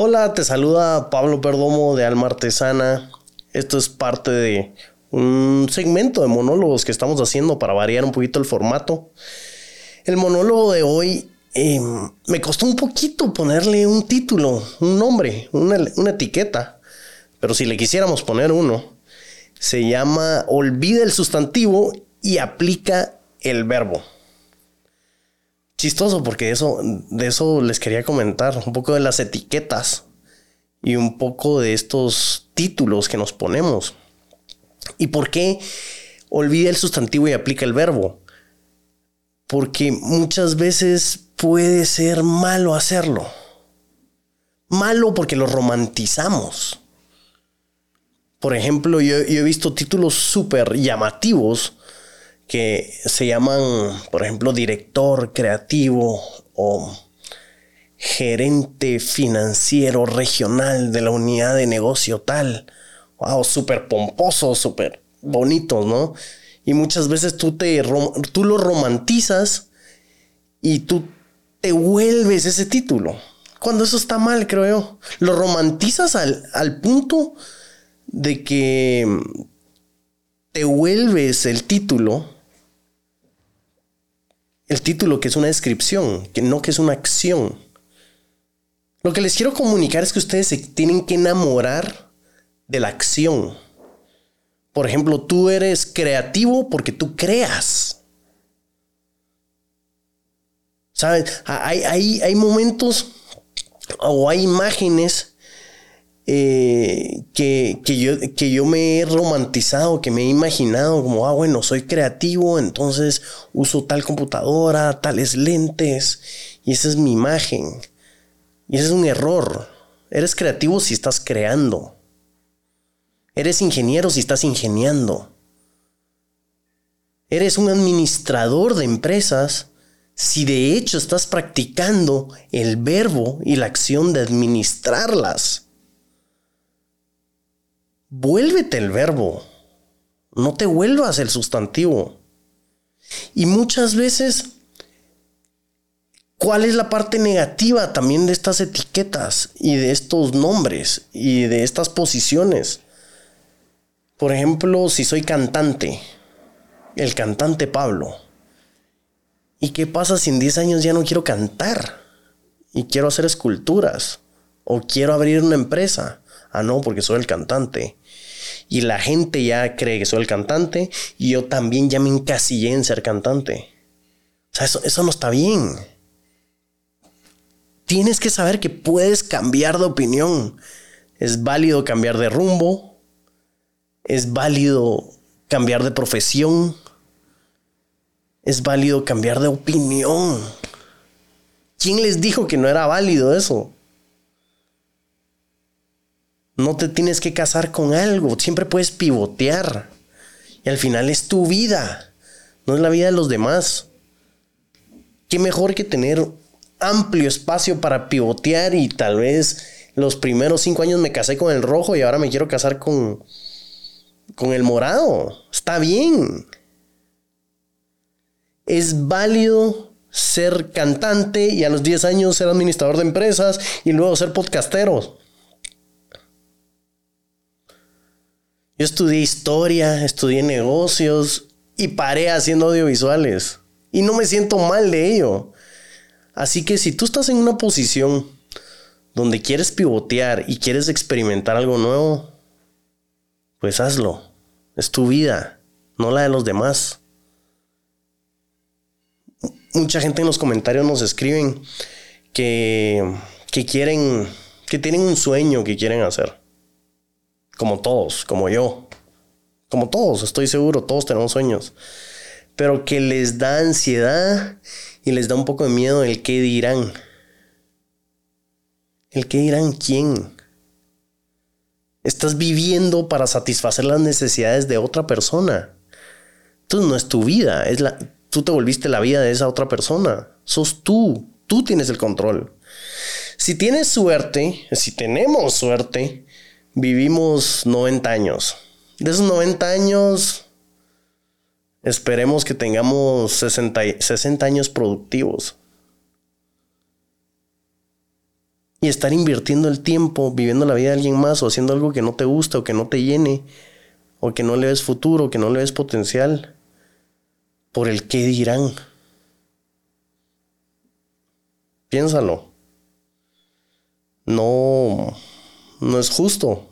Hola, te saluda Pablo Perdomo de Alma Artesana. Esto es parte de un segmento de monólogos que estamos haciendo para variar un poquito el formato. El monólogo de hoy em, me costó un poquito ponerle un título, un nombre, una, una etiqueta. Pero si le quisiéramos poner uno, se llama Olvida el sustantivo y aplica el verbo chistoso porque eso, de eso les quería comentar, un poco de las etiquetas y un poco de estos títulos que nos ponemos. ¿Y por qué olvida el sustantivo y aplica el verbo? Porque muchas veces puede ser malo hacerlo. Malo porque lo romantizamos. Por ejemplo, yo, yo he visto títulos súper llamativos que se llaman, por ejemplo, director creativo o gerente financiero regional de la unidad de negocio tal. Wow, súper pomposos, súper bonitos, ¿no? Y muchas veces tú, te, tú lo romantizas y tú te vuelves ese título. Cuando eso está mal, creo yo. Lo romantizas al, al punto de que te vuelves el título el título que es una descripción, que no que es una acción. Lo que les quiero comunicar es que ustedes se tienen que enamorar de la acción. Por ejemplo, tú eres creativo porque tú creas. ¿Sabes? Hay, hay, hay momentos o hay imágenes eh, que, yo, que yo me he romantizado, que me he imaginado como, ah, bueno, soy creativo, entonces uso tal computadora, tales lentes, y esa es mi imagen. Y ese es un error. Eres creativo si estás creando. Eres ingeniero si estás ingeniando. Eres un administrador de empresas si de hecho estás practicando el verbo y la acción de administrarlas. Vuélvete el verbo. No te vuelvas el sustantivo. Y muchas veces, ¿cuál es la parte negativa también de estas etiquetas y de estos nombres y de estas posiciones? Por ejemplo, si soy cantante, el cantante Pablo. ¿Y qué pasa si en 10 años ya no quiero cantar? Y quiero hacer esculturas. O quiero abrir una empresa. Ah, no, porque soy el cantante. Y la gente ya cree que soy el cantante y yo también ya me encasillé en ser cantante. O sea, eso, eso no está bien. Tienes que saber que puedes cambiar de opinión. Es válido cambiar de rumbo. Es válido cambiar de profesión. Es válido cambiar de opinión. ¿Quién les dijo que no era válido eso? No te tienes que casar con algo, siempre puedes pivotear. Y al final es tu vida, no es la vida de los demás. Qué mejor que tener amplio espacio para pivotear y tal vez los primeros cinco años me casé con el rojo y ahora me quiero casar con, con el morado. Está bien. Es válido ser cantante y a los 10 años ser administrador de empresas y luego ser podcastero. Yo estudié historia, estudié negocios y paré haciendo audiovisuales. Y no me siento mal de ello. Así que si tú estás en una posición donde quieres pivotear y quieres experimentar algo nuevo, pues hazlo. Es tu vida, no la de los demás. Mucha gente en los comentarios nos escriben que, que quieren, que tienen un sueño que quieren hacer como todos, como yo, como todos, estoy seguro, todos tenemos sueños, pero que les da ansiedad y les da un poco de miedo el qué dirán. El qué dirán quién. Estás viviendo para satisfacer las necesidades de otra persona. Entonces no es tu vida, es la, tú te volviste la vida de esa otra persona. Sos tú, tú tienes el control. Si tienes suerte, si tenemos suerte, vivimos 90 años. De esos 90 años, esperemos que tengamos 60, 60 años productivos. Y estar invirtiendo el tiempo, viviendo la vida de alguien más o haciendo algo que no te gusta o que no te llene o que no le ves futuro, que no le ves potencial por el qué dirán. Piénsalo. No, no es justo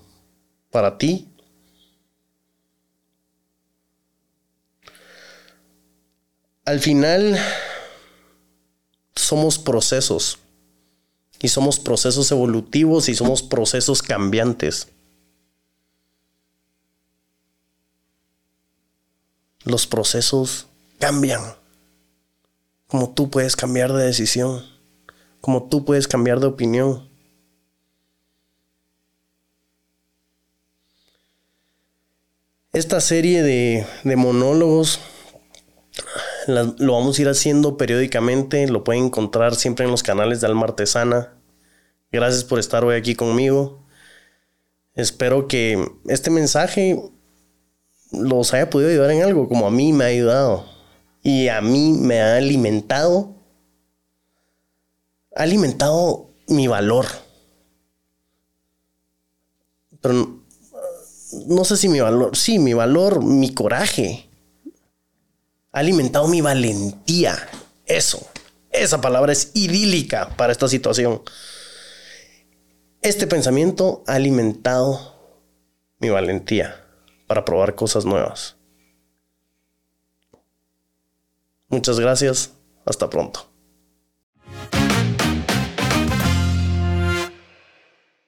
para ti. Al final somos procesos y somos procesos evolutivos y somos procesos cambiantes. Los procesos cambian. Como tú puedes cambiar de decisión. Como tú puedes cambiar de opinión. Esta serie de, monólogos lo vamos a ir haciendo periódicamente. Lo pueden encontrar siempre en los canales de Alma Artesana. Gracias por estar hoy aquí conmigo. Espero que este mensaje los haya podido ayudar en algo, como a mí me ha ayudado. Y a mí me ha alimentado. Ha alimentado mi valor. Pero no sé si mi valor, sí, mi valor, mi coraje. Ha alimentado mi valentía. Eso. Esa palabra es idílica para esta situación. Este pensamiento ha alimentado mi valentía para probar cosas nuevas. Muchas gracias. Hasta pronto.